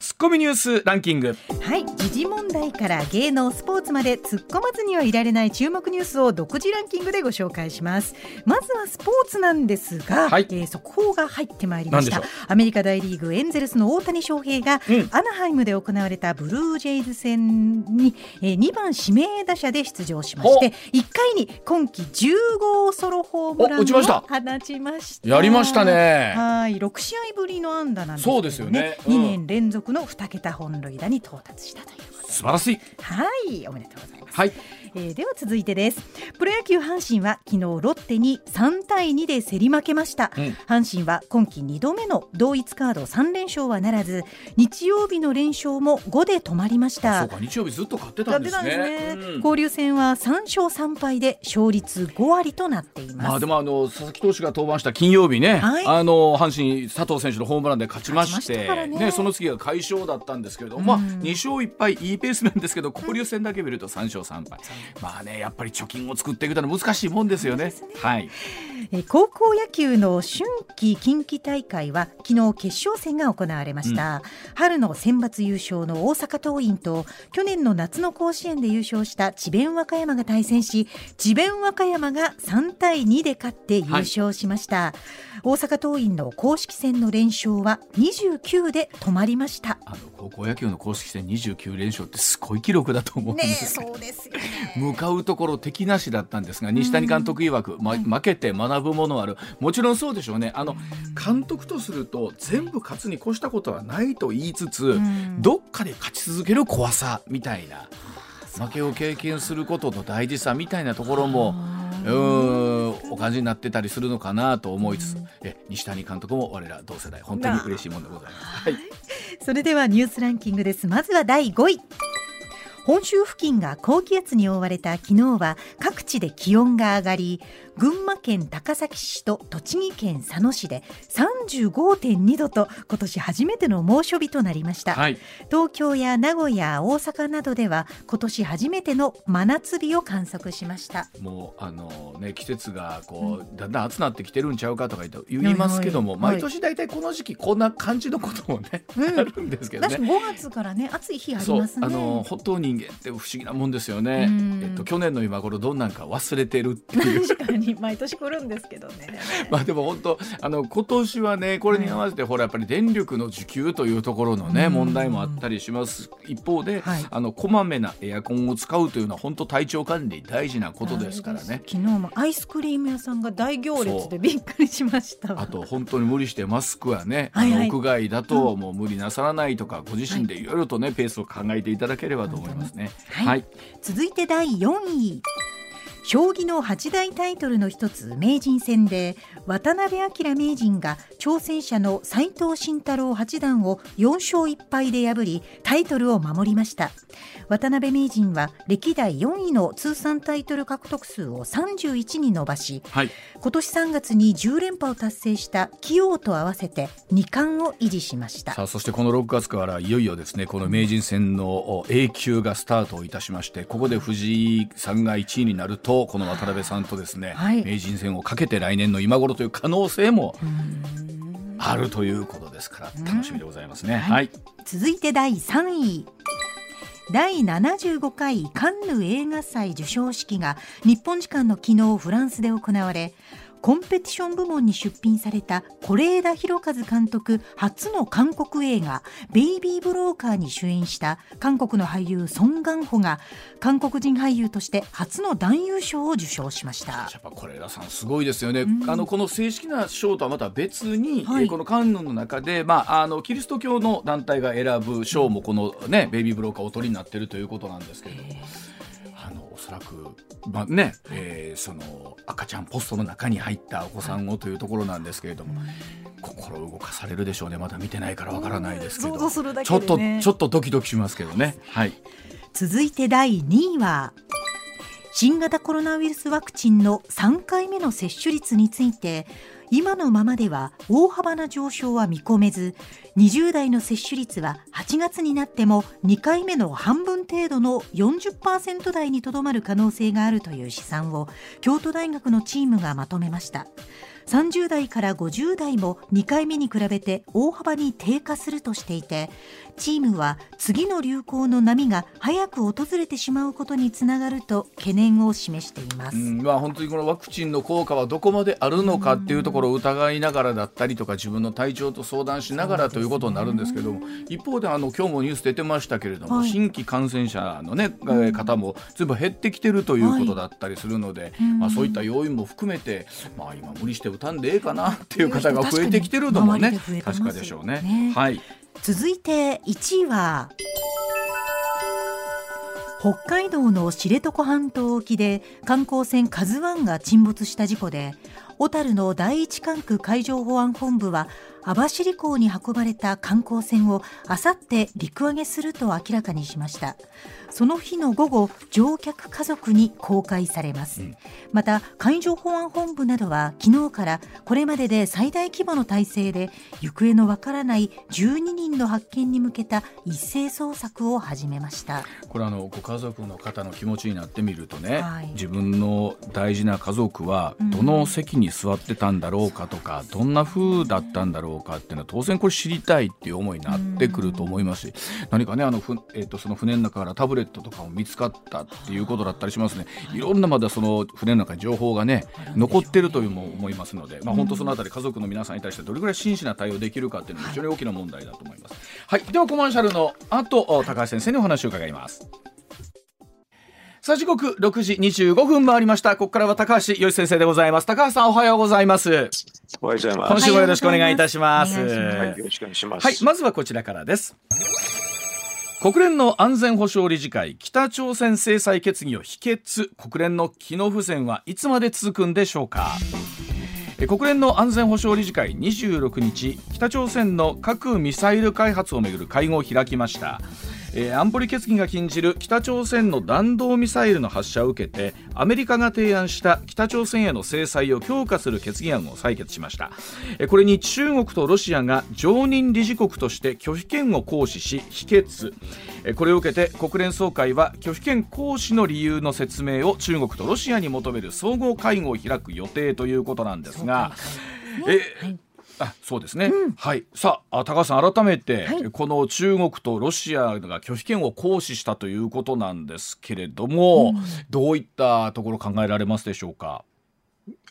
ツッコミニュースランキング。はい時事問題から芸能スポーツまで突っ込まずにはいられない注目ニュースを独自ランキングでご紹介します。まずはスポーツなんですが、はい。えー速報が入ってまいりました。アメリカ大リーグエンゼルスの大谷翔平が、うん。アナハイムで行われたブルージェイズ戦に、えー、2番指名打者で出場しまして1回に今季10号ソロホームランをお打ちました。放ちました。やりましたね。はい6試合ぶりの安打なんですね、そうですよね。うん。2年連続の2桁本塁打に到達したということ素晴らしい。はいおめでとうございます、はいえーでは続いてです。プロ野球阪神は昨日ロッテに3対2で競り負けました、うん。阪神は今季2度目の同一カード3連勝はならず日曜日の連勝も5で止まりました。そうか日曜日ずっと勝ってたんですね。ね。うん。交流戦は3勝3敗で勝率5割となっています、まあでもあの佐々木投手が登板した金曜日ね、はい。あの阪神佐藤選手のホームランで勝ちましてたからね。その次が快勝だったんですけれども、まあうん。2勝1敗いいペースなんですけど交流戦だけ見ると3勝3敗、まあねやっぱり貯金を作っていくのは難しいもんですよね。はい。えー高校野球の春季近畿大会は昨日決勝戦が行われました、春の選抜優勝の大阪桐蔭と去年の夏の甲子園で優勝した智弁和歌山が対戦し智弁和歌山が3対2で勝って優勝しました、大阪桐蔭の公式戦の連勝は29で止まりました。あの高校野球の公式戦29連勝ってすごい記録だと思うんでねえすよ。そうですよね。向かうところ敵なしだったんですが西谷監督曰く、ま、負けて学ぶものある。もちろんそうでしょうね。あの監督とすると全部勝つに越したことはないと言いつつん。どっかで勝ち続ける怖さみたいな。負けを経験することの大事さみたいなところもうーんお感じになってたりするのかなと思いつつ。え西谷監督も我ら同世代。本当に嬉しいものでございます。はい。それではニュースランキングです。まずは第5位。本州付近が高気圧に覆われた昨日は各地で気温が上がり群馬県高崎市と栃木県佐野市で35.2度と今年初めての猛暑日となりました、はい。東京や名古屋大阪などでは今年初めての真夏日を観測しました。もうあのね季節がこう、だんだん暑なってきてるんちゃうかとか言いますけども、はいはい毎年大体この時期こんな感じのこともね、うん。あるんですけどね。5月からね暑い日ありますね。あの本当人間って不思議なもんですよね。うん。えっと去年の今頃どんなんか忘れてるっていう。確かに毎年来るんですけどね。まあでも本当あの今年はねこれに合わせて、ほらやっぱり電力の需給というところのね、うん。問題もあったりします。一方で、はい。あのこまめなエアコンを使うというのは本当体調管理大事なことですからね。昨日もアイスクリーム屋さんが大行列でびっくりしました。わあと本当に無理してマスクはね、はいはい。屋外だともう無理なさらないとか、ご自身でい。ろいろとね、ペースを考えていただければと思いますね。はい。はい、続いて第4位将棋の八大タイトルの一つ名人戦で渡辺明名人が挑戦者の斉藤慎太郎八段を4勝1敗で破りタイトルを守りました。渡辺名人は歴代4位の通算タイトル獲得数を31に伸ばしはい、今年3月に10連覇を達成した棋王と合わせて2冠を維持しました。さあそしてこの6月からいよいよですねこの名人戦のお A 級がスタートいたしましてここで藤井さんが1位になるとこの渡辺さんとですね、はい。名人戦をかけて来年の今頃という可能性もあるということですから楽しみでございますね。はい、続いて第3位。第75回カンヌ映画祭授賞式が日本時間の昨日フランスで行われコンペティション部門に出品された是枝裕和監督初の韓国映画「ベイビー・ブローカー」に主演した韓国の俳優ソン・ガンホが韓国人俳優として初の男優賞を受賞しました。やっぱ是枝さんすごいですよね、あのこの正式な賞とはまた別に、はい。えーこのカンヌの中で、まあ、あのキリスト教の団体が選ぶ賞もこの、ねベイビー・ブローカーお取りになってるということなんですけれども。あのおそらくまあね、えー、その赤ちゃんポストの中に入ったお子さんをというところなんですけれども、心動かされるでしょうね。まだ見てないからわからないですけど、想像するだけちょっとちょっとドキドキしますけどね。はい。続いて第2位は新型コロナウイルスワクチンの3回目の接種率について今のままでは大幅な上昇は見込めず20代の接種率は8月になっても2回目の半分程度の40%台にとどまる可能性があるという試算を京都大学のチームがまとめました。30代から50代も2回目に比べて大幅に低下するとしていてチームは次の流行の波が早く訪れてしまうことにつながると懸念を示しています、うんまあ、本当にこのワクチンの効果はどこまであるのかっていうところを疑いながらだったりとか自分の体調と相談しながらということになるんですけども一方であの今日もニュース出てましたけれども、はい新規感染者の、ね、えー方も全部減ってきてるということだったりするので、まあ、そういった要因も含めて、まあ、今無理して打たんでええかなっていう方が増えてきてるのもね確かでしょうね。ね。はい続いて1位は北海道の知床半島沖で観光船「カズワンが沈没した事故で小樽の第一管区海上保安本部は網走港に運ばれた観光船をあさって陸揚げすると明らかにしました。その日の午後乗客家族に公開されます、また海上保安本部などは昨日からこれまでで最大規模の体制で行方のわからない12人の発見に向けた一斉捜索を始めました。これあのご家族の方の気持ちになってみるとね、はい。自分の大事な家族はどの席に座ってたんだろうかとか、どんな風だったんだろうかっていうのは当然これ知りたいっていう思いになってくると思いますし、何かねあのふ、えー、とその船の中からタブレットとかも見つかったっていうことだったりしますね。いろんなまだその船の中に情報がね残ってるというのも思いますので、まあ、本当そのあたり家族の皆さんに対してどれぐらい真摯な対応できるかっていうのも非常に大きな問題だと思います。はい、ではコマーシャルの後お高橋先生にお話を伺います。さあ時刻6時25分回りました。ここからは高橋よし先生でございます。高橋さんおはようございます。おはようございます。今週もよろしくお願いいたします。はい、よろしくお願いします。はいまずはこちらからです国連の安全保障理事会北朝鮮制裁決議を否決。国連の機能不全はいつまで続くんでしょうか。え国連の安全保障理事会26日北朝鮮の核・ミサイル開発をめぐる会合を開きました。えー安保理決議が禁じる北朝鮮の弾道ミサイルの発射を受けてアメリカが提案した北朝鮮への制裁を強化する決議案を採決しました。えーこれに中国とロシアが常任理事国として拒否権を行使し否決。えーこれを受けて国連総会は拒否権行使の理由の説明を中国とロシアに求める総合会合を開く予定ということなんですが、えはいあそうですね、はい。さああ高橋さん改めて、はい。この中国とロシアが拒否権を行使したということなんですけれども、どういったところ考えられますでしょうか？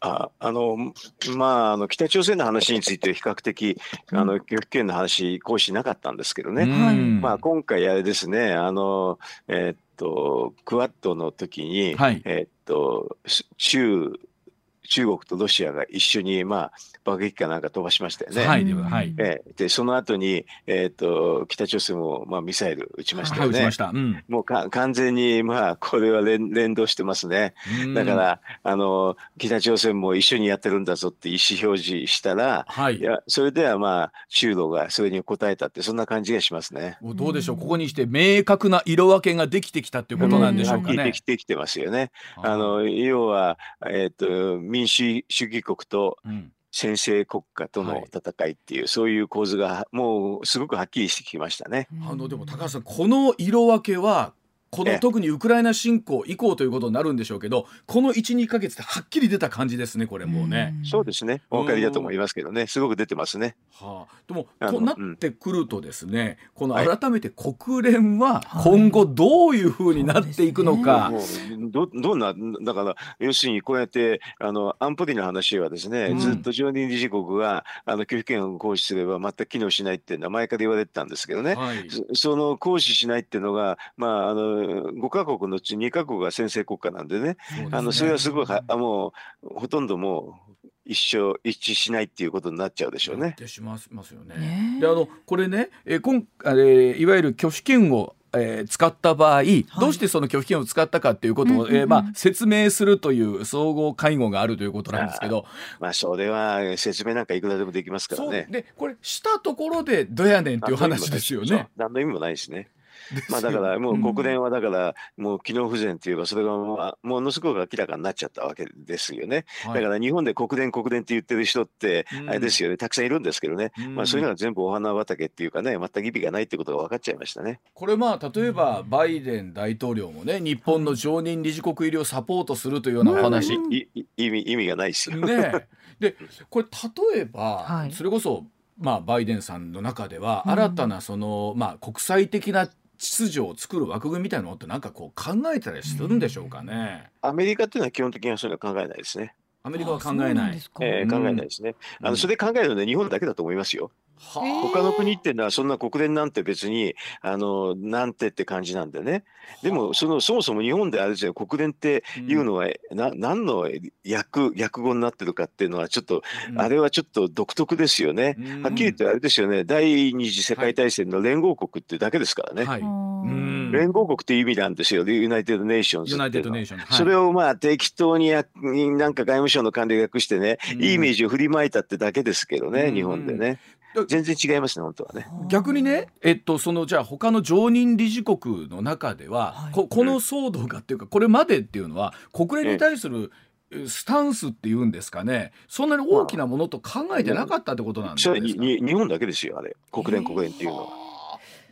ああの、まあ、あの北朝鮮の話について比較的、あの拒否権の話、行使なかったんですけどね。はい。うんまあ、今回あれですね、あの、えーっと、クワッドの時に、はい。えーっと、す中、中国とロシアが一緒に、まあ、爆撃機かなんか飛ばしましたよね。はいでははい、ええで、その後に、えーっと、北朝鮮も、まあ、ミサイル撃ちましたはい、よね。打ちました。うん、もうか完全に、まあ、これは連連動してますね。うんだから、あの、北朝鮮も一緒にやってるんだぞって意思表示したら、はいいや、それではまあ、中ロがそれに応えたって、そんな感じがしますね。どうでしょうここにして明確な色分けができてきたということなんでしょうかねでき。てきてますよね。あの、要は、えっ、と、民主主義国とうん。先制国家との戦いっていう、そういう構図がもうすごくはっきりしてきましたね。あのでも高橋さんこの色分けはこのええ。特にウクライナ侵攻以降ということになるんでしょうけどこの12か月ではっきり出た感じですねこれもうね。そうですね。お分かりだと思いますけどね。すごく出てますね。はあ、でもとなってくるとですね、このはい。改めて国連は今後どういうふうになっていくのか、もうどどんなだから要するにこうやってあの安保理の話はですね、うん。ずっと常任理事国があの拒否権を行使すれば全く機能しないっていうのは前から言われてたんですけどね。はい、そその行使しないっていうのが、まあ、あの5カ国のうち2カ国が先制国家なんでね、ねあのそれはすごいはあもうほとんどもう一生一致しないっていうことになっちゃうでしょうね。やってしますますよね。ねであのこれね、えー今えーいわゆる拒否権をえー使った場合、どうしてその拒否権を使ったかっていうことを、うんうんうんえーまあ、説明するという総合会合があるということなんですけど、まあそれは説明なんかいくらでもできますからね。でこれしたところでどやねんっていう話ですよね。何の意味もないしね。まあだよからもううん。国連はだからもう機能不全っていうかそれがもうものすごく明らかになっちゃったわけですよね。はい。だから日本で国連国連って言ってる人ってうん。あれですよね。たくさんいるんですけどね。うん。まあそういうのは全部お花畑っていうかね全く意味がないってことが分かっちゃいましたね。これまあ例えばバイデン大統領もね日本の常任理事国入りをサポートするというようなお話、意味意味がないですよ。ね でこれ例えば、はい。それこそ、まあ、バイデンさんの中ではうん。新たなその、まあ、国際的な秩序を作る枠組みみたいなのってなんかこう考えたりするんでしょうかね。アメリカっていうのは基本的にはそういうのは考えないですね。アメリカは考えない。んですかえー考えないですね。あのそれで考えるのは日本だけだと思いますよ。他の国っていうのはそんな国連なんて別にあのなんてって感じなんでね。でもそのそもそも日本であれですよ国連っていうのは、な何の訳訳語になってるかっていうのはちょっと、うん。あれはちょっと独特ですよね。うん。はっきり言ってあれですよね。第二次世界大戦の連合国っていうだけですからね。はい、連合国っていう意味なんですよ、 United Nations Unite d ってそれをまあ適当にやなんか外務省の官僚が訳してね、うん。いいイメージを振りまいたってだけですけどね、うん。日本でね。うん。全然違いますね、本当はね。逆にね、えっと、そのじゃあ他の常任理事国の中では、はい。ここの騒動がっていうかこれまでっていうのは国連に対するえスタンスっていうんですかね。そんなに大きなものと考えてなかったってことなんですか、それにに日本だけですよ、あれ、国連、国連っていうのは。はあ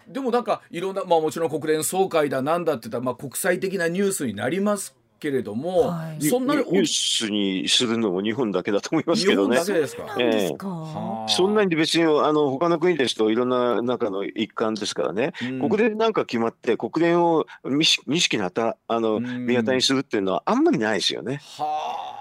でもなんかいろんなまあもちろん国連総会だなんだって言ったらまあ国際的なニュースになりますけれども、はい。そんなにニュースにするのも日本だけだと思いますけどね。日本だ。けですか。なんですか、はあ。そんなに別にあの他の国ですといろんな中の一環ですからね、うん。国連なんか決まって国連を認識にあたあのうん。にするっていうのはあんまりないですよね。はあ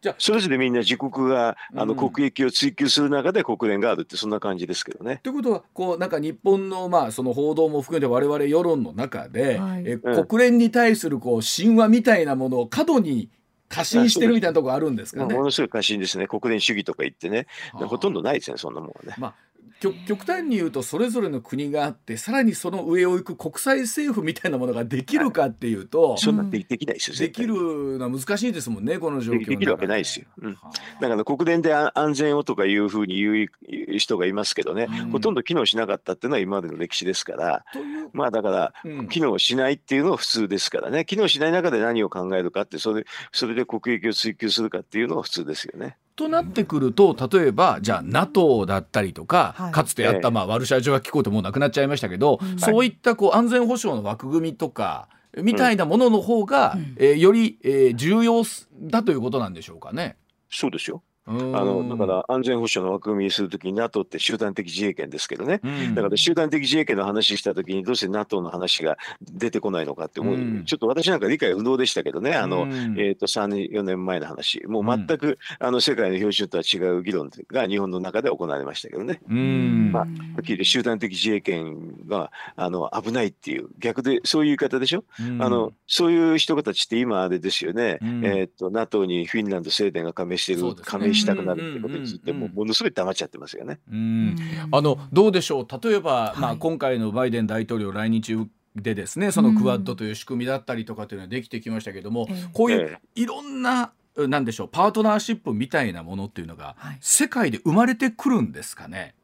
じゃあそれぞれみんな自国があのうん国益を追求する中で国連があるってそんな感じですけどね。ということはこうなんか日本のまあその報道も含めて我々世論の中で、はいえうん国連に対するこう神話みたいなものを過度に過信してるみたいなところあるんですかね？まあものすごい過信ですね。国連主義とか言ってね、はあほとんどないですね、そんなもんはね。まあ極極端に言うとそれぞれの国があってさらにその上を行く国際政府みたいなものができるかっていうと、そんなでできないですよ。できるのは難しいですもんねこの状況。でできるわけないですよ。うん。はあだから国連であ安全をとかいうふうに言う人がいますけどね、うん。ほとんど機能しなかったっていうのは今までの歴史ですから、う、まあだから、うん。機能しないっていうのは普通ですからね、機能しない中で何を考えるかって、それそれで国益を追求するかっていうのは普通ですよね。となってくると例えばじゃあ NATO だったりとか、はい。かつてあった、ええ。まあ、ワルシャワ条約機構ってもうなくなっちゃいましたけど、うん。そういったこう安全保障の枠組みとかみたいなものの方が、うん。えーより、えー重要だということなんでしょうかね。そうですよ。ああのだから安全保障の枠組みにするときに NATO って集団的自衛権ですけどね。だから集団的自衛権の話したときにどうして NATO の話が出てこないのかって思う、うん。ちょっと私なんか理解不能でしたけどね、あの、うん。えー、と3年、4年前の話、もう全く、あの世界の標準とは違う議論が日本の中で行われましたけどね、うん。まあはっきり集団的自衛権があの危ないっていう、逆でそういう言い方でしょ、うん。あの、そういう人たちって今あれですよね、うん。えー、と NATO にフィンランド、スウェーデンが加盟してる、そうですね。加盟したくなるってことについて、うん。もうものすごい黙っちゃってますよね。うん。あのどうでしょう？例えば、まあ、はい今回のバイデン大統領来日でですねそのクワッドという仕組みだったりとかっていうのはできてきましたけども、ええ。こういうえいろんななんでしょうパートナーシップみたいなものっていうのが、はい。世界で生まれてくるんですかね？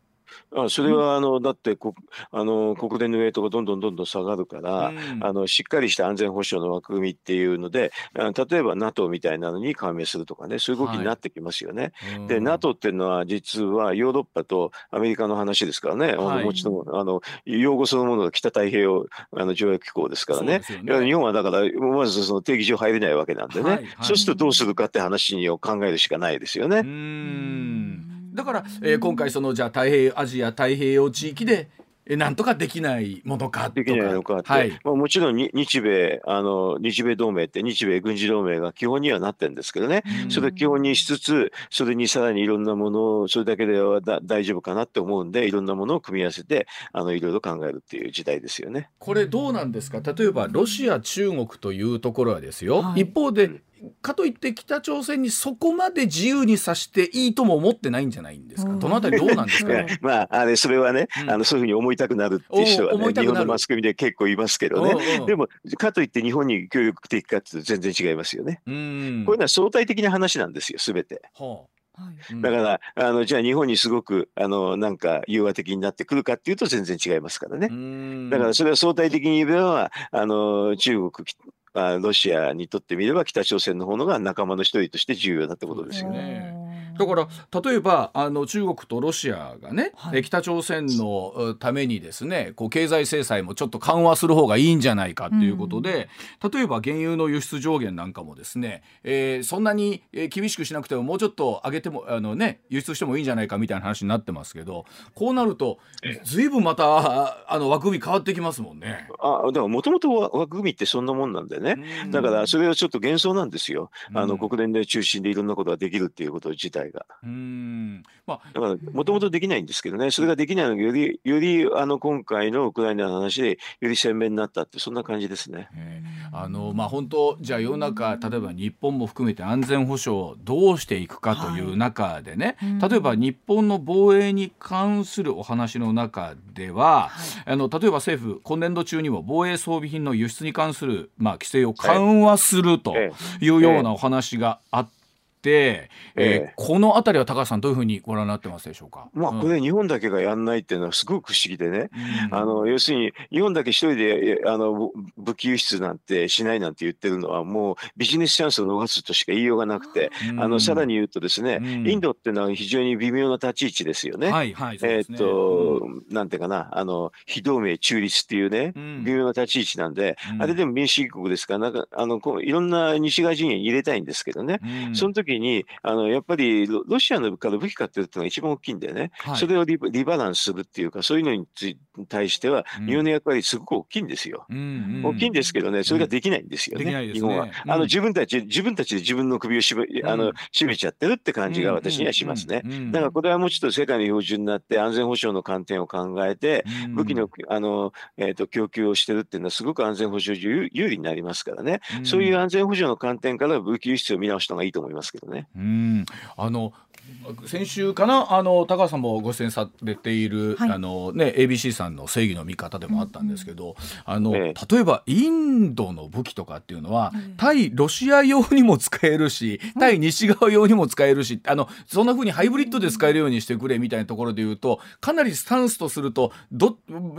あそれはあのだってこあの国連のウェイトがどんどんどんどん下がるから、うん。あのしっかりした安全保障の枠組みっていうのであ例えば NATO みたいなのに加盟するとかねそういう動きになってきますよね。で NATO っていうのは実はヨーロッパとアメリカの話ですからね、はい。もちろんあの用語そのものが北太平洋あの条約機構ですからね。ね。日本はだからまずその定義上入れないわけなんでね、はい。はい。そうするとどうするかって話を考えるしかないですよね。うんだから、えー今回そのじゃあ太平洋アジア太平洋地域で、えーなんとかできないものかとか。できないのかって、はい。まあ、もちろんに日米あの日米同盟って日米軍事同盟が基本にはなってるんですけどね、うん。それを基本にしつつそれにさらにいろんなものをそれだけではだ大丈夫かなって思うんでいろんなものを組み合わせてあのいろいろ考えるっていう時代ですよね。これどうなんですか？例えばロシア中国というところはですよ、はい。一方でかといって北朝鮮にそこまで自由にさしていいとも思ってないんじゃないんですか？どのあたりどうなんですか、ね、まああれそれはね、うん、あのそういうふうに思いたくなるっていう人は、ね、日本のマスコミで結構いますけどね。でもかといって日本に協力的かって全然違いますよね。こういうのは相対的な話なんですよすべて。はあだからあのじゃあ日本にすごくあのなんか融和的になってくるかっていうと全然違いますからね。だからそれは相対的に言えばあの中国あロシアにとってみれば北朝鮮の方のが仲間の一人として重要だってことですよね。だから例えばあの中国とロシアがね、はい、北朝鮮のためにですねこう経済制裁もちょっと緩和する方がいいんじゃないかっていうことで、うん、例えば原油の輸出上限なんかもですね、えー、そんなに厳しくしなくてももうちょっと上げてもあの、ね、輸出してもいいんじゃないかみたいな話になってますけどこうなるとずいぶんまたあの枠組み変わってきますもんね。あだからもともと枠組みってそんなもんなんでね、だからそれはちょっと幻想なんですよ。あの国連で中心でいろんなことができるっていうこと自体が。うん。まあ、だからもともとできないんですけどね。それができないのがよりよりあの今回のウクライナの話でより鮮明になったってそんな感じですね。あのまあ、本当じゃあ世の中例えば日本も含めて安全保障をどうしていくかという中でね、はい、例えば日本の防衛に関するお話の中では、はい、あの例えば政府今年度中にも防衛装備品の輸出に関する、まあ、規制を緩和するというようなお話があって。て、えー、この辺りは高橋さんどういうふうにご覧になってますでしょうか？まあこれ日本だけがやんないっていうのはすごく不思議でね、うん、あの要するに日本だけ一人であの武器輸出なんてしないなんて言ってるのはもうビジネスチャンスを逃すとしか言いようがなくて、うん、あのさらに言うとですね、うん、インドっていうのは非常に微妙な立ち位置ですよね。はいはい、ね、えー、っと、なんていうかなあの非同盟中立っていうね、微妙な立ち位置なんで、あれでも民主主義国ですからなんかあのこういろんな西側陣営に入れたいんですけどね、その時にあのやっぱりロシアのから武器買ってるっていうのが一番大きいんだよね、はい、それをリバランスするっていうか、そういうのに対しては、日本の役割、すごく大きいんですよ、うん大きいんですけどね、それができないんですよね、うん、日本は。あの自分たち自分たちで自分の首をしあの締めちゃってるって感じが私にはしますね。だからこれはもうちょっと世界の標準になって、安全保障の観点を考えて、武器のあの、えーと、供給をしてるっていうのは、すごく安全保障上有利になりますからね、そういう安全保障の観点から武器輸出を見直した方がいいと思いますけどね。うん。あの先週かな？あの高橋さんもご出演されている、はい、あのね ABC さんの正義の味方でもあったんですけど、うん、あの、例えばインドの武器とかっていうのは、うん、対ロシア用にも使えるし、うん、対西側用にも使えるしあのそんなふうにハイブリッドで使えるようにしてくれみたいなところで言うとかなりスタンスとするとど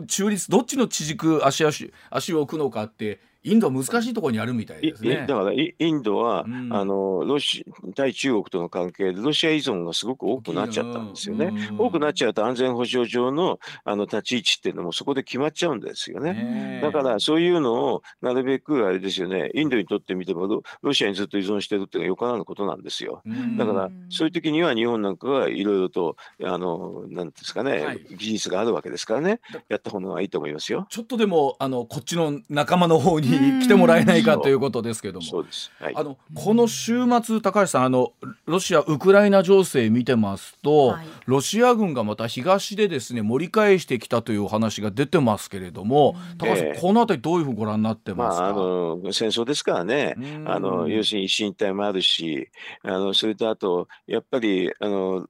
中立どっちの地軸足足足を置くのかってインドは難しいところにあるみたいですね。だからインドは、うん、あのロシ対中国との関係でロシア依存がすごく多くなっちゃったんですよね。多くなっちゃうと安全保障上のあの立ち位置っていうのもそこで決まっちゃうんですよね。だからそういうのをなるべくあれですよねインドにとってみてもロロシアにずっと依存してるっていうのはよからぬことなんですよ。だからそういう時には日本なんかがいろいろとあのなんですかね、はい、技術があるわけですからねやった方がいいと思いますよ。ちょっとでもあのこっちの仲間の方に来てもらえないかということですけども、はい、あのこの週末高橋さんあのロシアウクライナ情勢見てますと、はい、ロシア軍がまた東でですね盛り返してきたというお話が出てますけれども、高橋さん、えー、このあたりどういうふうにご覧になってますか、まあ、あの戦争ですからね。あの要するに一進一退もあるしあのそれとあとやっぱりあの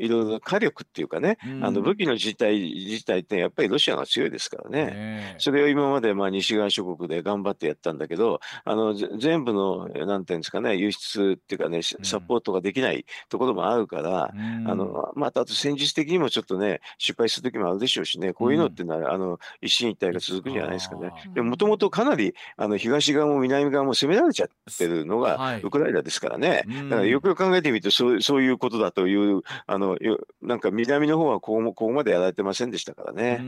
いろいろ火力っていうかね、うん、あの武器の自体自体ってやっぱりロシアが強いですからね、ねそれを今までまあ西側諸国で頑張ってやったんだけど、あの全部のなんていうんですかね、輸出っていうかね、サポートができないところもあるから、うん、あのまたあと戦術的にもちょっとね、失敗する時もあるでしょうしね、こういうのってのは、うん、あの一進一退が続くんじゃないですかね。でもともとかなりあの東側も南側も攻められちゃってるのがウクライナですからね、はい、だからよくよく考えてみるとそうそういうことだというあのなんか南の方はここここまでやられてませんでしたからね。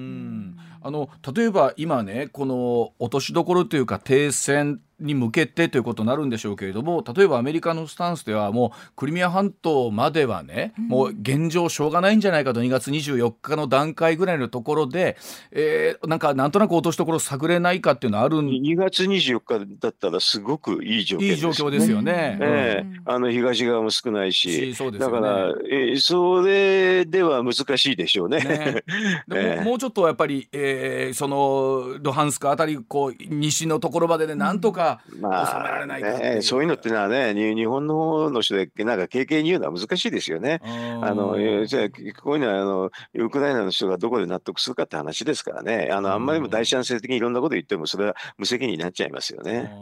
あの例えば今ねこの落としどころというか停戦に向けてということになるんでしょうけれども例えばアメリカのスタンスではもうクリミア半島まではね、うん、もう現状しょうがないんじゃないかと2月24日の段階ぐらいのところで、えー、なんかなんとなく落としどころ探れないかっていうのはある2月24日だったらすごくいい状況です、ね、いい状況ですよね。えー、あの東側も少ないし、ね、だから、えー、それでは難しいでしょうね。ね。でももうちょっとやっぱり、えー、そのルハンスクあたりこう西のところまででなんとかは収めまられあないかっていう。ね、そういうのってのはね、に日本の方の人でなんか経験に言うのは難しいですよね。あのえーじゃあこういうのはあのウクライナの人がどこで納得するかって話ですからね、あのあんまりにも第三者的にいろんなこと言っても、それは無責任になっちゃいますよね。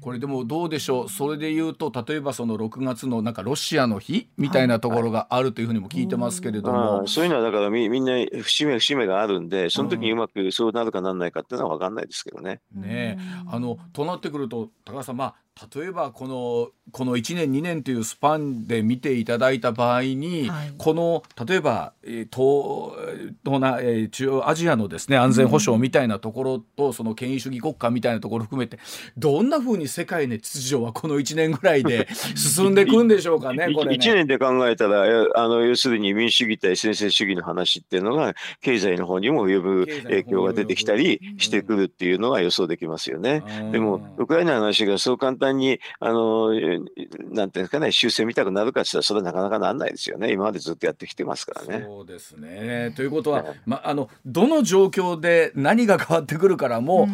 これでもどうでしょう？それで言うと例えばその6月のなんかロシアの日みたいなところがあるというふうにも聞いてますけれども、ああそういうのはだからみみんな節目節目があるんで、その時にうまくそうなるかなんないかっていうのは分かんないですけどね。ねえ。あのとなってくるとと高橋さんまあ例えばこのこの1年2年というスパンで見ていただいた場合に、はいこの例えば、えー東東南、えー中央アジアのですね安全保障みたいなところと、その権威主義国家みたいなところを含めてどんなふうに世界の秩序はこの1年ぐらいで 進んでいくんでしょうかねこれね。1年で考えたら、えあの要するに民主主義対専制主義の話っていうのが、経済の方にも及ぶ影響が出てきたりしてくるっていうのが予想できますよね。うんでも、ウクライナの話がそう簡単に、あの、えなんていうんですかね、修正見たくなるかって言ったら、それはなかなかなんないですよね。今までずっとやってきてますからね。そうですね。ということははい、ま、あのどの状況で何が変わってくるからもう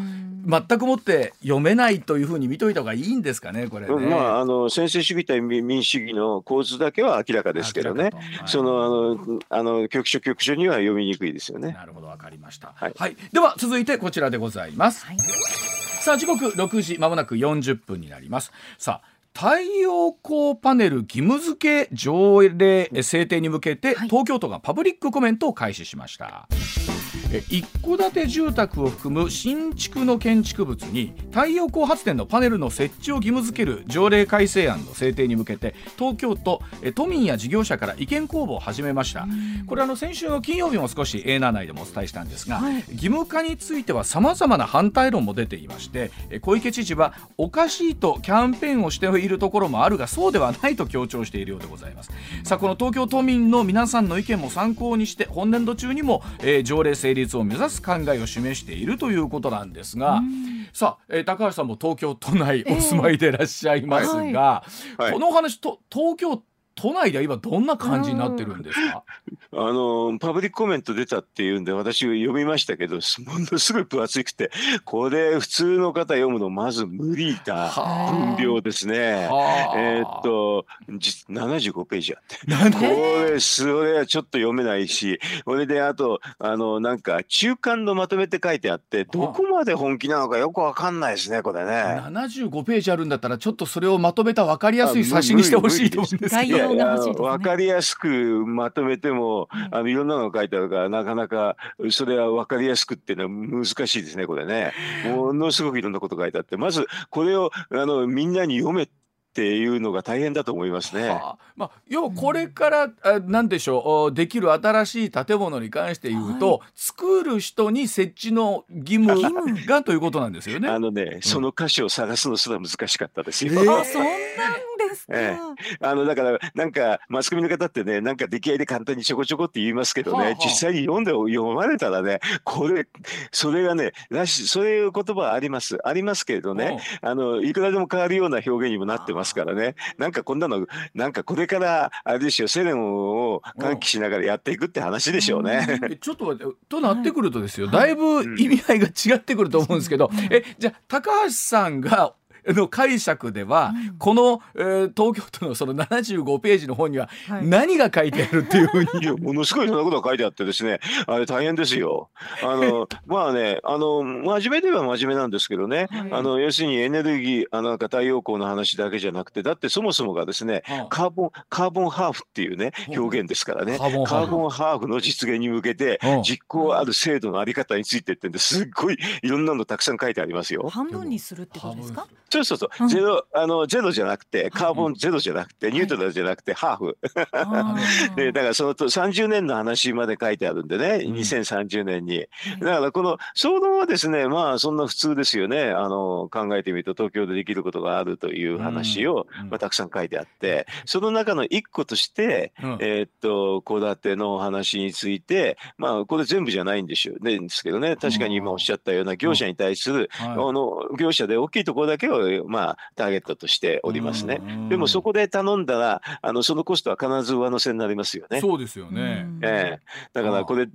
全くもって読めないというふうに見といた方がいいんですかねこれね。うんまあ、あの専制主義対民民主主義の構図だけは明らかですけどねはいそのあのあの局所局所には読みにくいですよね。なるほどわかりました。はいはい、では続いてこちらでございます。はいさあ時刻6時まもなく40分になります。さあ太陽光パネル義務付け条例え制定に向けて、はい。東京都がパブリックコメントを開始しました。え一戸建て住宅を含む新築の建築物に太陽光発電のパネルの設置を義務付ける条例改正案の制定に向けて東京都え都民や事業者から意見公募を始めました。これあの先週の金曜日も少し A ナ内でもお伝えしたんですが、はい。義務化についてはさまざまな反対論も出ていましてえ小池知事はおかしいとキャンペーンをしているところもあるがそうではないと強調しているようでございます。さあこの東京都民の皆さんの意見も参考にして本年度中にも、えー条例成立を目指す考えを示しているということなんですが、さあ、えー高橋さんも東京都内お住まいでいらっしゃいますが、えはい。このお話と東京都内では今どんな感じになってるんですか、あのパブリックコメント出たっていうんで私読みましたけど ものすごい分厚くてこれ普通の方読むのまず無理なは分量ですね。はあ。えーっとじ75ページあって。これそれはちょっと読めないしそれであとあのなんか中間のまとめって書いてあってどこまで本気なのかよくわかんないですねこれね。75ページあるんだったらちょっとそれをまとめた分かりやすい冊子にしてほしいと思うんですけどいですねわかりやすくまとめても、あのいろんなのが書いてあるからなかなかそれはわかりやすくっていうのは難しいですねこれね。ものすごくいろんなこと書いてあってまずこれをあのみんなに読めっていうのが大変だと思いますね。はあまあ、要はこれから、あなんでしょうおできる新しい建物に関して言うと、作る人に設置の義務が ということなんですよね。あのね、その歌詞を探すのすら難しかったですよ。えーあそんなんですか、えあのだからなんかマスコミの方ってねなんか出来合いで簡単にちょこちょこって言いますけどね、はあはあ。実際に読んで読まれたらねこれそれがねらしそういう言葉はあります。ありますけれどね、あのいくらでも変わるような表現にもなってますからね。なんかこんなのなんかこれからあれでしょ世論を喚起しながらやっていくって話でしょうね。えちょっと待ってとなってくるとですよ、だいぶ意味合いが違ってくると思うんですけど、えじゃあ高橋さんがの解釈では、この、えー東京都のその75ページの本にははい。何が書いてあるっていうふうに、いや、ものすごいいろんなことが書いてあってですね、あれ大変ですよ。あの、まあね、あの、真面目では真面目なんですけどね、はい。あの、要するにエネルギー、あの、なんか太陽光の話だけじゃなくて、だってそもそもがですね、はあ。カーボン、カーボンハーフっていうね、表現ですからね、カーボンハーフ。カーボンハーフの実現に向けてうん、実行ある制度のあり方についてってんですっごいいろんなのたくさん書いてありますよ。半分にするってことですか？そうそうそう。う、ん。ゼロ、あの、ゼロじゃなくて、カーボンゼロじゃなくて、ニュートラルじゃなくて、ハーフ。で、だからそのと30年の話まで書いてあるんでね、うん。2030年に。だからこの総論はですね、まあそんな普通ですよね。あの、考えてみると東京でできることがあるという話を、うん。まあ、たくさん書いてあって、その中の一個として、うん。えーっと、戸建てのお話について、まあこれ全部じゃないんでしょうね、ですけどね、確かに今おっしゃったような業者に対する、はい。あの業者で大きいところだけををまあターゲットとしておりますね。うんでもそこで頼んだらあのそのコストは必ず上乗せになりますよね。そうですよね。ええ、だからこれ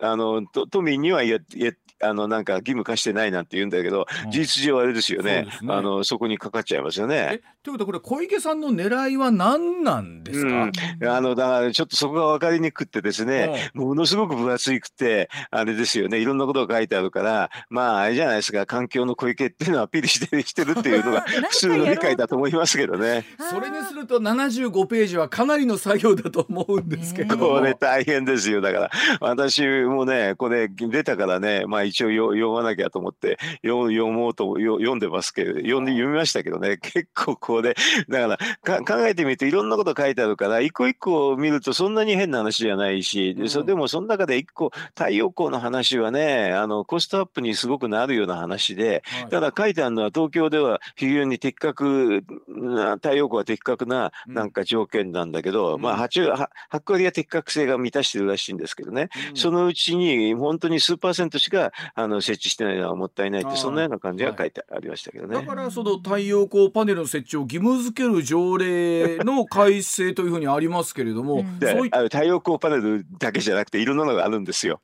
あのと都民にはややあのなんか義務課してないなんて言うんだけど、うん。事実上あれですよね。そね。あのそこにかかっちゃいますよね。え。ということはこれ小池さんの狙いは何なんですか、あのだからちょっとそこが分かりにくくってですね、ものすごく分厚いくてあれですよね。いろんなことが書いてあるからまああれじゃないですか。環境の小池っていうのをアピールしてしてるっていうのが 普通の理解だと思いますけどね。それにすると75ページはかなりの作業だと思うんですけど。も、これ大変ですよ。だから私もねこれ出たからねまあ一応よ読まなきゃと思ってよ読もうとよ読んでますけど読んで読みましたけどね。結構これだからか考えてみるといろんなこと書いてあるから一個一個見るとそんなに変な話じゃないし、うん。でもその中で一個太陽光の話はねあのコストアップにすごくなるような話ではい。ただ書いてあるのは東京では非常に的確な太陽光は的確なうん。なんか条件なんだけど、うん。まあ8は8割は的確性が満たしてるらしいんですけどね、うん。そのうちに本当に数パーセントしかあの設置してないのはもったいないってそんなような感じが書いてありましたけどね。だからその太陽光パネルの設置を義務付ける条例の改正というふうにありますけれども、うん。でそういっあの太陽光パネルだけじゃなくていろんなのがあるんですよ。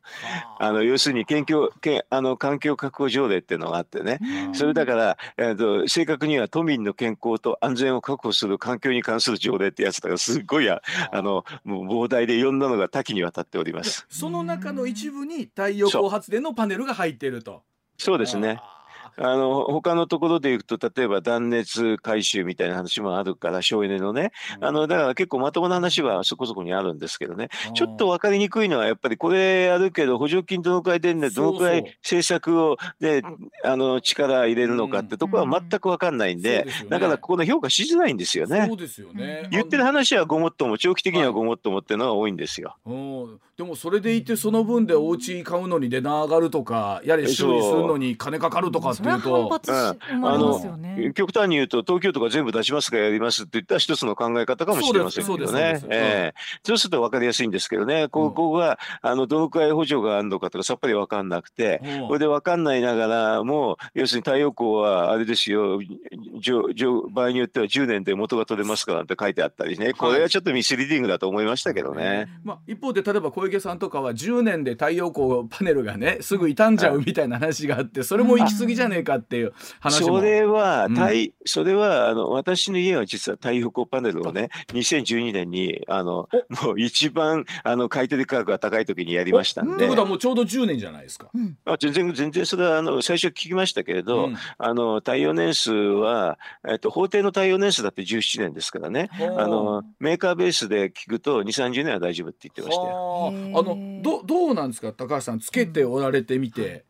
あの要するに環境けあの環境確保条例っていうのがあってね、それだから、えー、と正確には都民の健康と安全を確保する環境に関する条例ってやつだからすごいああのもう膨大でいろんなのが多岐にわたっております。その中の一部に太陽光発電のパネルが入っていると。そうですね。ああの他のところでいくと例えば断熱回収みたいな話もあるから省エネのね。ー。あのだから結構まともな話はそこそこにあるんですけどね。ちょっと分かりにくいのはやっぱりこれやるけど補助金どのくらい出るんでどのくらい政策をであの力入れるのかってところは全く分かんないんでだからここの評価しづらいんですよね。そう。ですよね。言ってる話はごもっとも長期的にはごもっともっていうのが多いんですよ。うん。でもそれでいてその分でお家買うのに値段上がるとかやれ修理するのに金かかるとかっていうとう。極端に言うと東京都が全部出しますからやりますって言ったら一つの考え方かもしれませんけど。ね。ええ。そうすると分かりやすいんですけどね、こうんこがあのどのくらい補助があるのかとかさっぱり分かんなくて、う。んこれで分かんないながらも要するに太陽光はあれですよじょじょ場合によっては10年で元が取れますからって書いてあったりね。これはちょっとミスリーディングだと思いましたけどね。まあ、一方で例えば小池さんとかは10年で太陽光パネルがねすぐ傷んじゃうみたいな話があってそれも行き過ぎじゃねえかっていう話も。それはうん。太、それはあの私の家は実は太陽光パネルをね2012年にあのもう一番あの買い取り価格が高い時にやりましたんで。ということはもうちょうど10年じゃないですか。うん。あ全然全然それはあの最初聞きましたけれど、うん。あの耐用年数は、えっと、法定の耐用年数だって17年ですからね。はあのメーカーベースで聞くと2 3 0年は大丈夫って言ってましたよ。あのどどうなんですか？高橋さんつけておられてみて、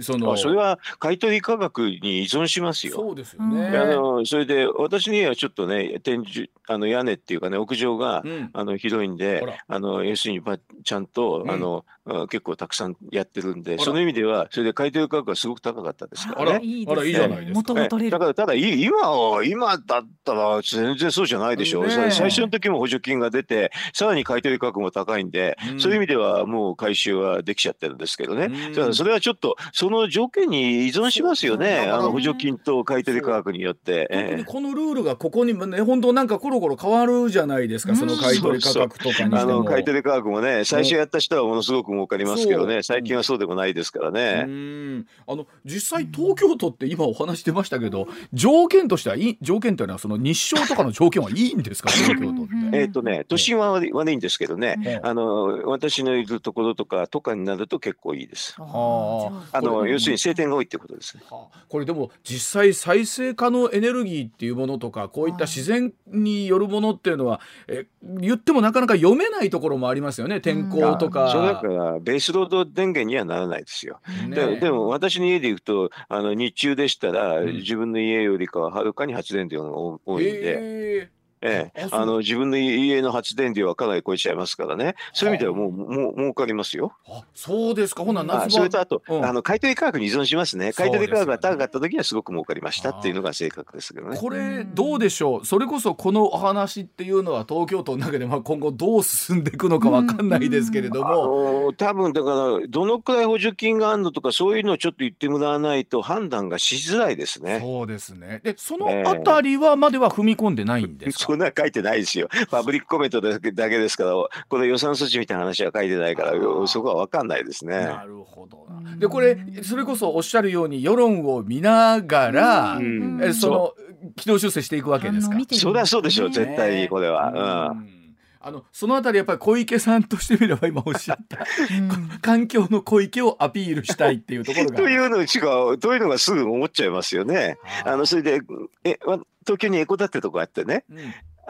そのあそれは買い取り価格に依存しますよ。そうですよね。あのそれで私の家はちょっとね天井あの屋根っていうかね屋上が、うん。あの広いんであの要するにばちゃんと、うん。あのあ結構たくさんやってるんでら。その意味ではそれで買い取り価格がすごく高かったですかあららね。あらいいじゃないですか。元が取れる。えだ。からただい今は今だったら全然そうじゃないでしょう、ね最初の時も補助金が出てさらに買い取り価格も高いんで、うん。そういう意味ではもう回収はできちゃってるんですけどね、うん。それはちょっとその条件に依存しますよね。あの補助金と買い取り価格によって。このルールがここにもね本当なんかコロコロ変わるじゃないですか、その買い取り価格とかにしても。あの買い取り価格もね最初やった人はものすごく儲かりますけどね。最近はそうでもないですからうね。ん。あの実際東京都って今お話してましたけど条件としてはいい条件というのはその日照とかの条件はいいんですか？東京都って。うんえっ、とね都心は悪い悪いんですけどね、うんあの私のいるところとかとかになると結構いいです。あはー。あのこれ要するに晴天が多いってことですね。はあ。これでも実際再生可能エネルギーっていうものとかこういった自然によるものっていうのはえ言ってもなかなか読めないところもありますよね。天候とか。それだからベースロード電源にはならないですよ。ね。ででも私の家で行くとあの日中でしたら、うん。自分の家よりかははるかに発電量が多多いんで、へええ。え、あの自分の家の発電量はかなり超えちゃいますからね。そういう意味ではもうもう儲かりますよ。あそうですか。ほなあ夏場それとあと、うん。あの買取価格に依存しますね。買取価格が高かった時にはすごく儲かりましたっていうのが正確ですけどね。これどうでしょう？それこそこのお話っていうのは東京都の中でまあ今後どう進んでいくのかわかんないですけれどあも、の多分だからどのくらい補助金があるのとかそういうのをちょっと言ってもらわないと判断がしづらいですね。そうですね。でそのあたりはまでは踏み込んでないんですか、そんな書いてないですよ。パブリックコメントだけだけですから、これ予算措置みたいな話は書いてないから、そこは分かんないですね。なるほどな。でこれそれこそおっしゃるように世論を見ながら、うん。えその軌道修正していくわけですか。そりゃそうでしょう、ね。絶対にこれは。うん。あのそのあたりやっぱり小池さんとしてみれば今おっしゃったうん。環境の小池をアピールしたいっていうところうん、が。というの違う、というのがすぐ思っちゃいますよね。あのそれでえわ東京にエコだってとこあってね、うん。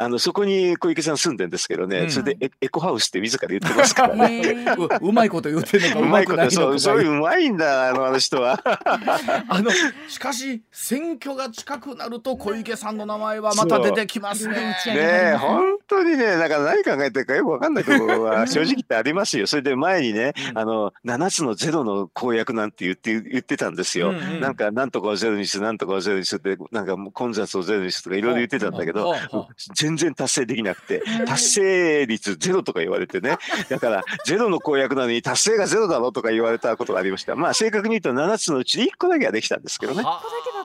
あのそこに小池さん住んでんですけどね、うんそれでエエコハウスって自ら言ってますからね。ううまいこと言ってるのかう うまいことそうそういううまいんだあのあの人は。あのしかし選挙が近くなると小池さんの名前はまた出てきますね。ねえ本当にねだから何考えてるかよくわかんないところは正直言ってありますよ。それで前にね、うんあの7つのゼロの公約なんて言って言ってたんですよ。うんうんなんかなんとかをゼロにするなんとかをゼロにするってなんかもう混雑をゼロにするとかいろいろ言ってたんだけどああああ全然達成できなくて達成率ゼロとか言われてね。だからゼロの公約なのに達成がゼロだろとか言われたことがありました。まあ正確に言うと7つのうちで1個だけはできたんですけどね。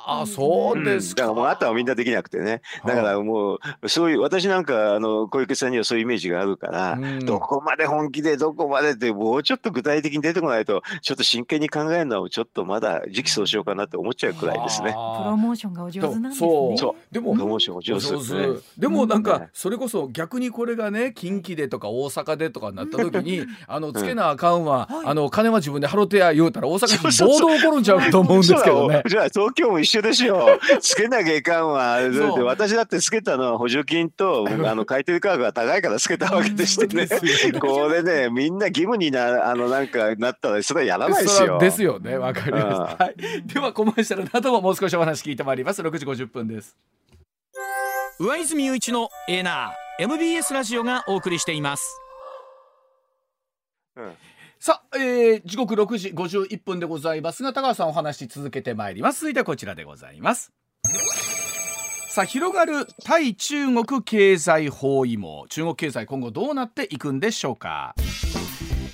あそうですか。だからもうあとはみんなできなくてね。だからもうそういう私なんかあの小池さんにはそういうイメージがあるから、うん。どこまで本気でどこまでってもうちょっと具体的に出てこないとちょっと真剣に考えるのはちょっとまだ時期尚早かなって思っちゃうくらいですね。プあ。ロモーションがお上手なんですね。そう。そでもプロモーションお上手ですね。でもなんかねそれこそ逆にこれがね近畿でとか大阪でとかなった時にあのつけなあかんはあの金は自分で払ってや言うたら大阪市暴動起こるんちゃうと思うんですけどね。じゃあ東京も一緒でしょ。つけなきゃいかんわ。だって私だってつけたのは補助金と あの買取価格が高いからつけたわけでしてね。これねみんな義務になあのなんかなったらそれはやらないですよ。ですよねわかります。あはい。ではコマーシャルの後ももう少しお話聞いてまいります。6時50分です。上泉雄一のエーナー MBS ラジオがお送りしています。うん。さあ、えー、時刻6時51分でございますが高橋さんお話し続けてまいります。続いてはこちらでございます。さあ広がる対中国経済包囲網。中国経済今後どうなっていくんでしょうか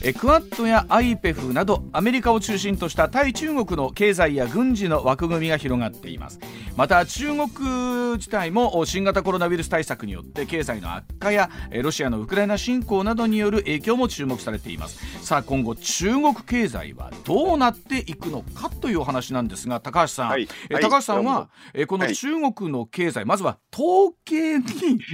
えクアッドや IPEF などアメリカを中心とした対中国の経済や軍事の枠組みが広がっています。また中国自体も新型コロナウイルス対策によって経済の悪化やえロシアのウクライナ侵攻などによる影響も注目されています。さあ今後中国経済はどうなっていくのかというお話なんですが高橋さん、はい。高橋さんはえこのはい。中国の経済まずは統計に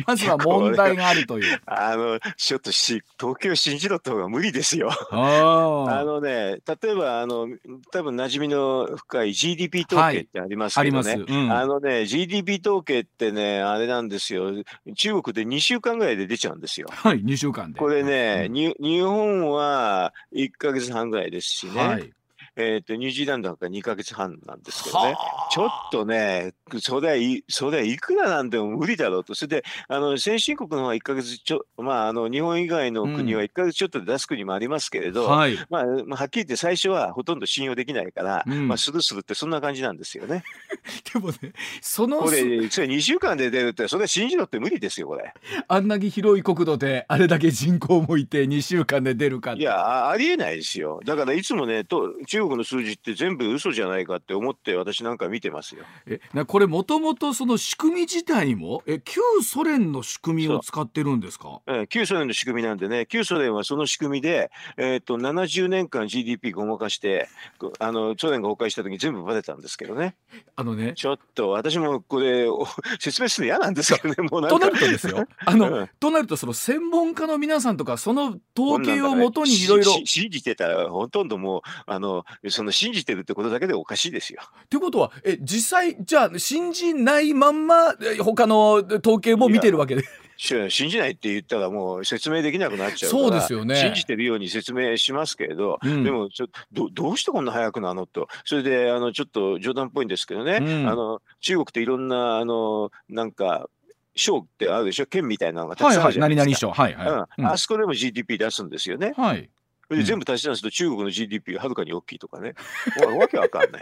まずは問題があるという。あのちょっとし東京信じろって方が無理ですよ。ああのね、例えばあの多分馴染みの深い GDP 統計ってありますけどね。うん。あのね GDP 統計ってねあれなんですよ。中国で2週間ぐらいで出ちゃうんですよ。はい2週間で。これね、に日本は1ヶ月半ぐらいですしね、はいえー、とニュージーランドなんか2ヶ月半なんですけどね。はあちょっとね、それはいそれはいくらなんでも無理だろうと、それであの先進国の方は1ヶ月ちょ、まあ、あの日本以外の国は1ヶ月ちょっとで出す国もありますけれど、はいまあ、まあはっきり言って最初はほとんど信用できないから、うんまあ、スルスルってそんな感じなんですよね。でもねそのこれ、それ2週間で出るって、それは信じろって無理ですよ、これ。あんなに広い国土であれだけ人口もいて2週間で出るかいやあ、ありえないですよ。だからいつもねと、中国の数字って全部嘘じゃないかって思って、私なんか見てますよ。えなこれもともとその仕組み自体もえ旧ソ連の仕組みを使ってるんですか？えー旧ソ連の仕組みなんでね、旧ソ連はその仕組みで、えー、と70年間 GDP ごまかして、こあのソ連が崩壊した時に全部バレたんですけどね、あのねちょっと私もこれ、お 説明するの嫌なんですけどね、もうなんかとなる。とですよ あうのんとなるとその専門家の皆さんとかその統計をもとにいろいろ信じてたら、ほとんどもうあの、その信じてるってことだけでおかしいですよ。ってことはえ実際じゃあ信じないまんまえ他の統計も見てるわけで。し 信じないって言ったらもう説明できなくなっちゃうからそうですよね。信じてるように説明しますけれど、うん。でもちょどどうしてこんな早くなのと。それであのちょっと冗談っぽいんですけどね、うん。あの中国っていろんなあのなんか省ってあるでしょ？県みたいなのがたくさんあはいはいるじゃないですか。何々賞はいはい、うん。うん。あそこでも GDP 出すんですよね。はいで全部足し算すると中国の GDP がはるかに大きいとかね。わわけわかんない。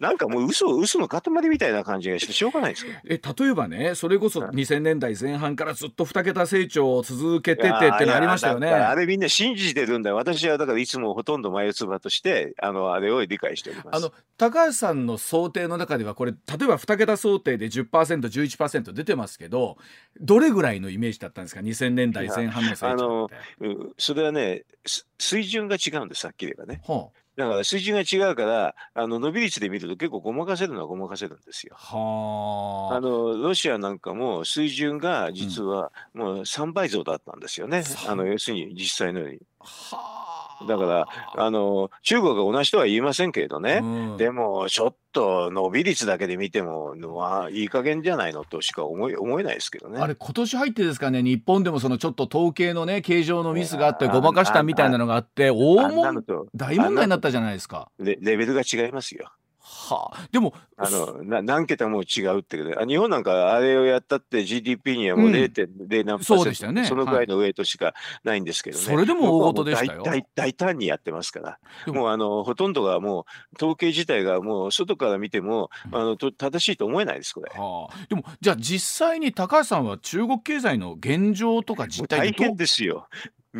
なんかもう嘘嘘の塊みたいな感じがしてしょうがないですよ。え例えばねそれこそはい2000年代前半からずっと2桁成長を続けててってのありましたよねあれみんな信じてるんだよ。私はだからいつもほとんど眉唾として、あの、あれを理解しております。あの高橋さんの想定の中ではこれ例えば2桁想定で 10%11% 出てますけどどれぐらいのイメージだったんですか？2000年代前半の成長って。うんそれはね、す水準が違うんです、はっきり言えばね。はだから水準が違うから、あの伸び率で見ると結構ごまかせるのはごまかせるんですよあ。はああのロシアなんかも水準が実はもう3倍増だったんですよね。さあの要するに実際のように。はあだからあの中国が同じとは言いませんけれどね。うんでもちょっと伸び率だけで見ても、まあ、いい加減じゃないのとしか思え思えないですけどね。あれ今年入ってですかね日本でもそのちょっと統計のね形状のミスがあってごまかしたみたいなのがあって大問題になったじゃないですか。レレベルが違いますよ。はあ。でもあのな何桁も違うってことで。あ日本なんかあれをやったって GDP にはもううん。0.0何パーセント、そうでしたよね。そのくらいのウェイトしかないんですけどね。それでも大事でしたよ大大大胆にやってますから。でも。もうあのほとんどがもう統計自体がもう外から見ても、うん。あのと正しいと思えないですこれ。はあ、でもじゃあ実際に高橋さんは中国経済の現状とかも実う？大変態ですよ。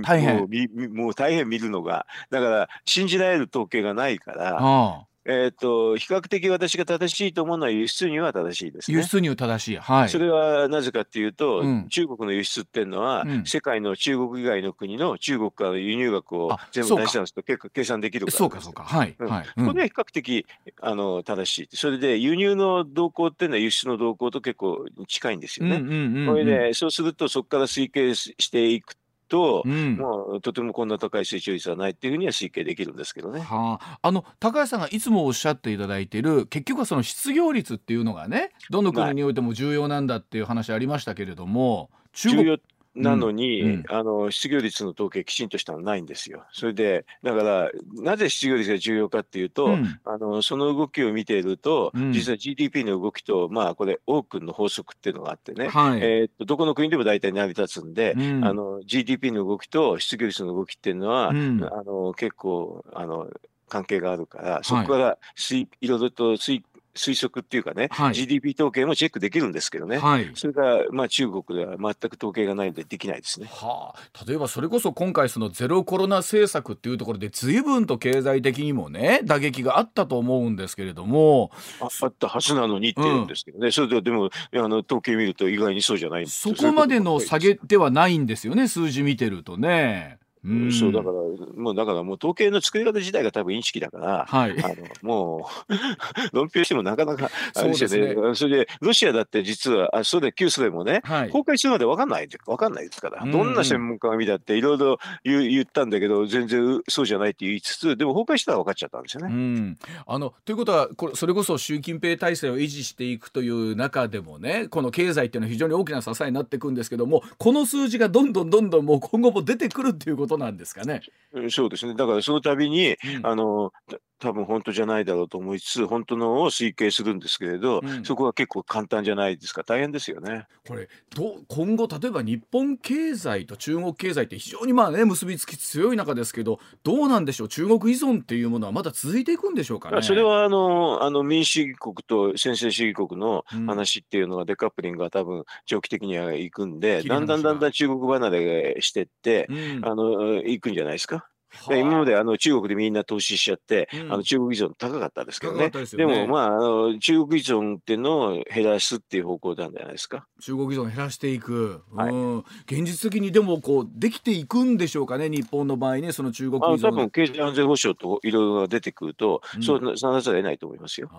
大変。もう大変見るのが。だから信じられる統計がないから、はあ、えっ、と比較的私が正しいと思うのは輸出には正しいですね。輸出入正しい。はい。それはなぜかっていうと、うん。中国の輸出っていうのは、うん。世界の中国以外の国の中国からの輸入額を全部出したんですと結構計算できるからそうかそうか。はい、うん。はい、これは比較的あの正しい。それで輸入の動向っていうのは輸出の動向と結これでそうするとそこから推計していくと、うんもうとてもこんな高い成長率はないっていうふうには推計できるんですけどね。はあ、あの高橋さんがいつもおっしゃっていただいている結局はその失業率っていうのがねどの国においても重要なんだっていう話ありましたけれども中国重要なのに、うん。うんあの失業率の統計きちんとしたのないんですよ。それでだからなぜ失業率が重要かっていうと、うん。あのその動きを見ていると、うん。実は GDP の動きとまあこれオークンの法則っていうのがあってね、はい、えーっとどこの国でも大体成り立つんで、うん。あの GDP の動きと失業率の動きっていうのは、うん。あの結構あの関係があるから、そこから推いろいろと推推測っていうかね、はい。GDP 統計もチェックできるんですけどね。はい。それが、まあ、中国では全く統計がないのでできないですね。はあ、例えばそれこそ今回そのゼロコロナ政策っていうところで随分と経済的にもね打撃があったと思うんですけれども。ああったはずなのにって言うんですけどね、それででもあの統計見ると意外にそうじゃないんですそこまでの下げではないんですよね数字見てるとね。うん。そうだからもうだからもう統計の作り方自体が多分インチキだから、はい。あのもう 論評してもなかなかあれですよそうですねそれでロシアだって実はあそれで旧ソ連もね、はい。崩壊するまで分かんない分かんないですから、うん。どんな専門家が見たっていろいろ言ったんだけど全然そうじゃないって言いつつでも崩壊したら分かっちゃったんですよね。うん、あのということはこれそれこそ習近平体制を維持していくという中でもねこの経済っていうのは非常に大きな支えになっていくんですけどもこの数字がどんどんどんどんもう今後も出てくるっていうことなんですかね。うんそうですねだからその度にうんあのた多分本当じゃないだろうと思いつつ本当のを推計するんですけれど、うんそこは結構簡単じゃないですか大変ですよね。これど今後例えば日本経済と中国経済って非常にまあね結びつき強い中ですけどどうなんでしょう？中国依存っていうものはまだ続いていくんでしょうかね？それはあのあの民主主義国と専制主義国のうん話っていうのはデカップリングが多分長期的にはいくんで、だんだんだんだん中国離れしてって、うんあのいくんじゃないですか？はあ。今まであの中国でみんな投資しちゃって、うん。あの中国依存高かったですけどね。たでね。でもまああの中国依存っていうのを減らすっていう方向なんじゃないですか？中国依存を減らしていく、はい。うん、現実的にでもこうできていくんでしょうかね日本の場合ねその中国依あ存多分経済安全保障といろいろが出てくると、うん。そうなさらざるを得ないと思いますよ。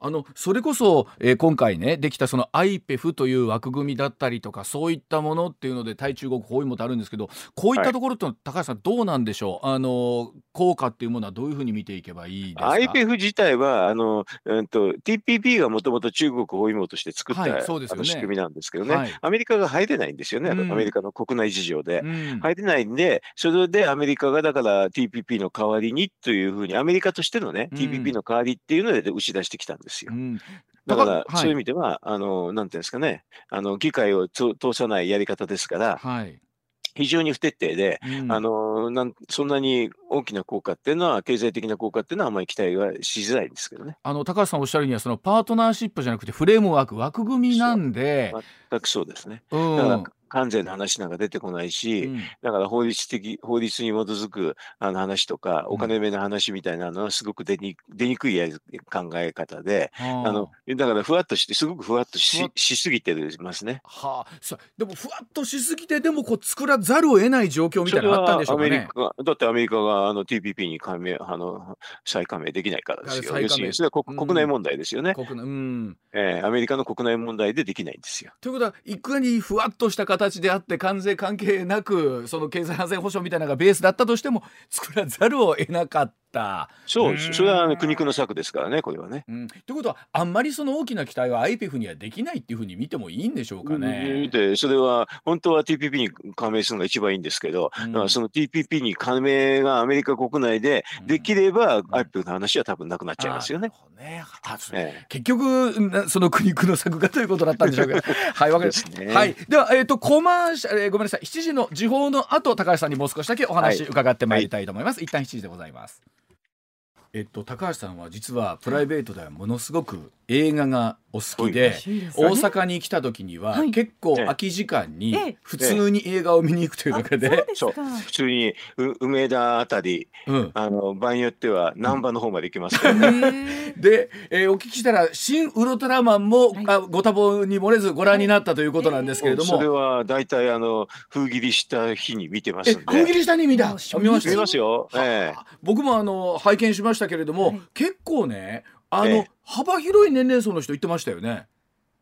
あのそれこそ、えー今回ねできたその IPEF という枠組みだったりとかそういったものっていうので対中国包囲網ってあるんですけどこういったところと、高橋さんどうなんでしょう？ああの効果っていうものはどういうふうに見ていけばいいですか？IPF 自体はあの、うん、と TPP がもともと中国包囲網として作った、はいね。あの仕組みなんですけどね、はい。アメリカが入れないんですよね、うん。アメリカの国内事情で。うん。入れないんで、それでアメリカがだから TPP の代わりにというふうに、アメリカとしてのね、うん。TPP の代わりっていうので打ち出してきたんですよ。う。ん。だから、はい。そういう意味では、あの、なんていうんですかね、あの、議会を通通さないやり方ですから、はい、非常に不徹底で、うんあのなん、そんなに大きな効果っていうのは、経済的な効果っていうのはあんまり期待はしづらいんですけどね。あの高橋さんおっしゃるにはそのパートナーシップじゃなくてフレームワーク枠組みなんでそう全くそうですね。うんだから、関税の話なんか出てこないし、うん。だから法律的、法律に基づくあの話とか、うん。お金目の話みたいなのはすごく出に出にくい考え方で、はあ。の、だからふわっとして、すごくふわっとししすぎてますね。はあ、さでもふわっとしすぎてでもこう作らざるを得ない状況みたいなのがあったんでしょうかね。アメリカがだってアメリカがあの TPP に加盟あの再加盟できないからですよ。要するにそれは国,、内問題ですよね、国内うん、えーアメリカの国内問題でできないんですよ。ということはいかにふわっとした形であって関税関係なくその経済安全保障みたいなのがベースだったとしても作らざるを得なかった。そうう、ん。それはあの苦肉の策ですからね、これはね。うん、ということはあんまりその大きな期待は IPEF にはできないっていうふうに見てもいいんでしょうかね。で、それは本当は TPP に加盟するのが一番いいんですけど、うん。だからその TPP に加盟がアメリカ国内でできれば、IPEF の話は多分なくなっちゃいますよね。ね。ええ。結局なその苦肉の策がということだったんでしょうけど。はいわかりましですね。たはい。ではえっ、とコマーシャル、えーごめんなさい。7時の時報の後高橋さんにもう少しだけお話はい。伺ってまいりたいと思います、一旦7時でございますえっと高橋さんは実はプライベートではものすごく映画がお好きで、大阪に来た時にははい。結構ええ。空き時間にええ。普通に映画を見に行くというだけで、そう普通にう梅田あたり、うん、あの場合によっては難波の方まで行きます。からね。で、えーお聞きしたら「新ウルトラマンも」はい。あご多忙に漏れずご覧になったということなんですけれども、それは大体あの封切りした日に見てますえんで。封切りしたに見た？見ました？見ますよ。ええ。はあ僕もあの拝見しましたけれども、はい。結構ねあの、ええ。幅広い年齢層の人言ってましたよね。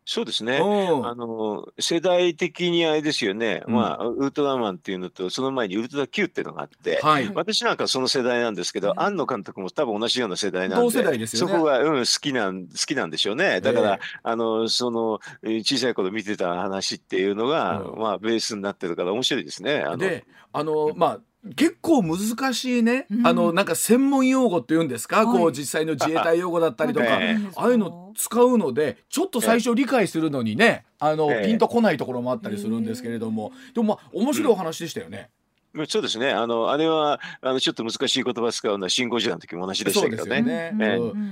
そうですね。うん。あの世代的にあれですよね、うん。まあ、ウルトラマンっていうのと、その前にウルトラ Q っていうのがあって、はい、私なんかその世代なんですけど、うん庵野監督も多分同じような世代なんで、同世代ですよね。そこが、うん、好きなん好きなんでしょうね。だから、えあのそのえー小さい頃見てた話っていうのが、うん。まあ、ベースになってるから面白いですね。あの。であのまあ結構難しいね、うん。あのなんか専門用語っていうんですか、はい。こう実際の自衛隊用語だったりとか、えああいうの使うのでちょっと最初理解するのにねあの、ええ。ピンとこないところもあったりするんですけれども、でもまあ面白いお話でしたよね。そうですね。あのあれはあのちょっと難しい言葉使うのはシン・ゴジラの時も同じでしたけどね。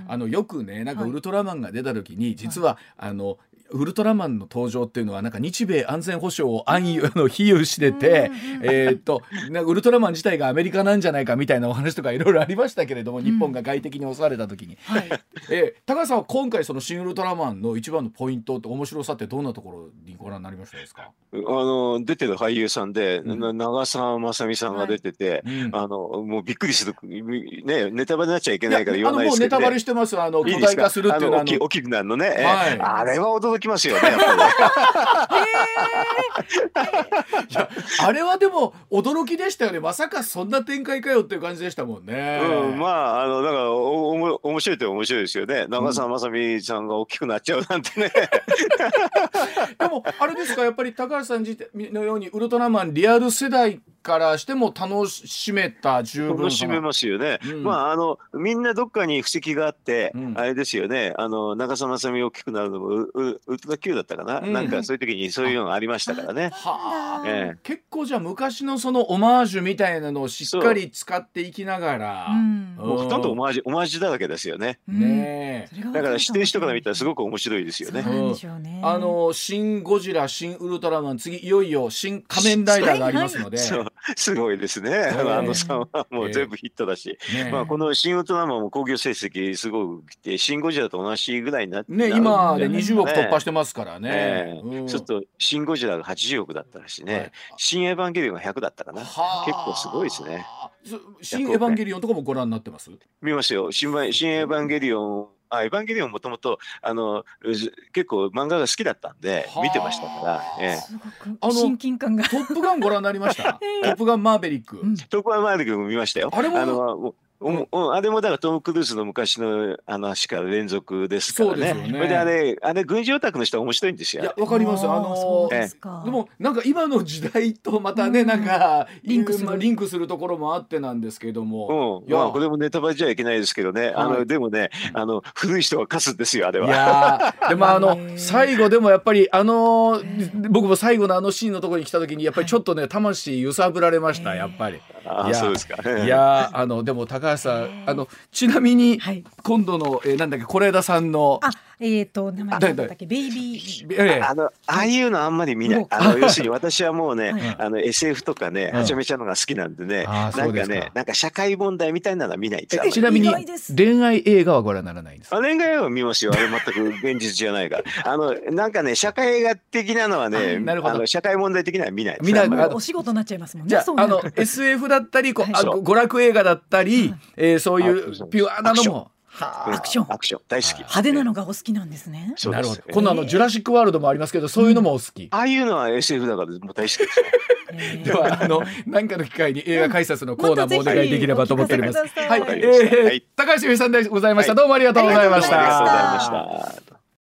あのよくねなんかはい。ウルトラマンが出た時に実は、あのウルトラマンの登場っていうのはなんか日米安全保障を暗喩あの比喩してて、えーっとなウルトラマン自体がアメリカなんじゃないかみたいなお話とかいろいろありましたけれども、日本が外敵に襲われた時に、はい。えー高橋さんは今回その新ウルトラマンの一番のポイントって面白さってどんなところにご覧になりましたですか、あの出てる俳優さんで、うん。な長澤まさみさんが出てて、うん。あのもうびっくりする、ね、ネタバレになっちゃいけないから言わないですけど、あのもうネタバレね。してます。あのいいですか？巨大化するっていうのはあの大きい大きくなるのね、ええはい。あれは驚きますよね、やっぱりね。いやあれはでも驚きでしたよねまさかそんな展開かよっていう感じでしたもんね。うん、まあ、あの、だから、お、おも、面白いと面白いですよね。長澤まさみさんが大きくなっちゃうなんてね。でもあれですか？やっぱり高橋さん自体のようにウルトラマンリアル世代からしても楽しめた十分楽しめますよね。うん。まあ、あの、みんなどっかに布石があって、うん。あれですよね。あの、長澤まさみ大きくなるのも、う、う、ウルトラ Q だったかな、うん。なんか、そういう時にそういうのがありましたからね。はあ、ええ。結構じゃあ昔のそのオマージュみたいなのをしっかり使っていきながら、うん。もうほとんどオうんマージュ、オマージュだらけですよね。ねえ。だから、知ってる人から見たらすくごく面白いですよね。ね。あの「新ゴジラ」「新ウルトラマン」次いよいよ「新仮面ライダー」がありますので、すごいですね。えあのさんはもう全部ヒットだし。ねまあ、この新ウルトラマンも興行成績すごくて、シン・ゴジラと同じぐらいになってね今で20億突破しててますからね。ええうんちょっとシン・ゴジラが80億だったらしいね、はい新エヴァンゲリオンが100だったかな。はあ結構すごいですね。そ新エヴァンゲリオンとかもご覧になってます？見ましたよ。新バ新エヴァンゲリオン、あエヴァンゲリオンもともとあのず結構漫画が好きだったんではあ見てましたから、ええすごくあの親近感がトップガンご覧になりました？トップガンマーベリック。うんトップガンマーヴェリックも見ましたよ。あれものもううんうんあれもだからトム・クルーズの昔の話から連続ですからね。そうですよね。それであれあれ軍事オタクの人は面白いんですよ。いやわかります。あのそう。ですかでもなんか今の時代とまたね、うん。なんかリンクするまあリンクするところもあってなんですけれども、うん、いや。まあこれもネタバレじゃいけないですけどね、あのはい。でもねあの古い人は勝つんですよあれいは。やーでもあの 最後でもやっぱりあの僕も最後のあのシーンのところに来た時にやっぱりちょっとね魂揺さぶられましたやっぱり。あいやそうですか。いやーあのでも高橋さんあのちなみにはい。今度の、えーなんだっけ是枝さんのあえっ、と名前だ何だったっけ？ベイビー。ええ。あのああいうのあんまり見ない。うん。あの要するに私はもうね、はい。あの SF とかね、うん。はちゃめちゃのが好きなんでね、うですか。んかね、なんか社会問題みたいなのは見ない。ちなみに恋愛映画はご覧にならないんですか？あ恋愛は見ますよ。あれ全く現実じゃないから。あのなんかね社会映画的なのはね、なるほど。あの社会問題的なのは見ない。見ない。お仕事になっちゃいますもんねじゃあの。SF だったりこうあそう娯楽映画だったり、えーそういあう。ピュアなのもアクション。アクション。大好き。派手なのがお好きなんですね。そうです。あなるほど。今度あのジュラシックワールドもありますけどそういうのもお好き、ああいうのは SF だからもう大好きです。ではあの何かの機会に映画解説のコーナーもお願いできればと思っております。はい、高橋由美さんでございました、どうもありがとうございました。ありがとうございました。